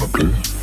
wanna be.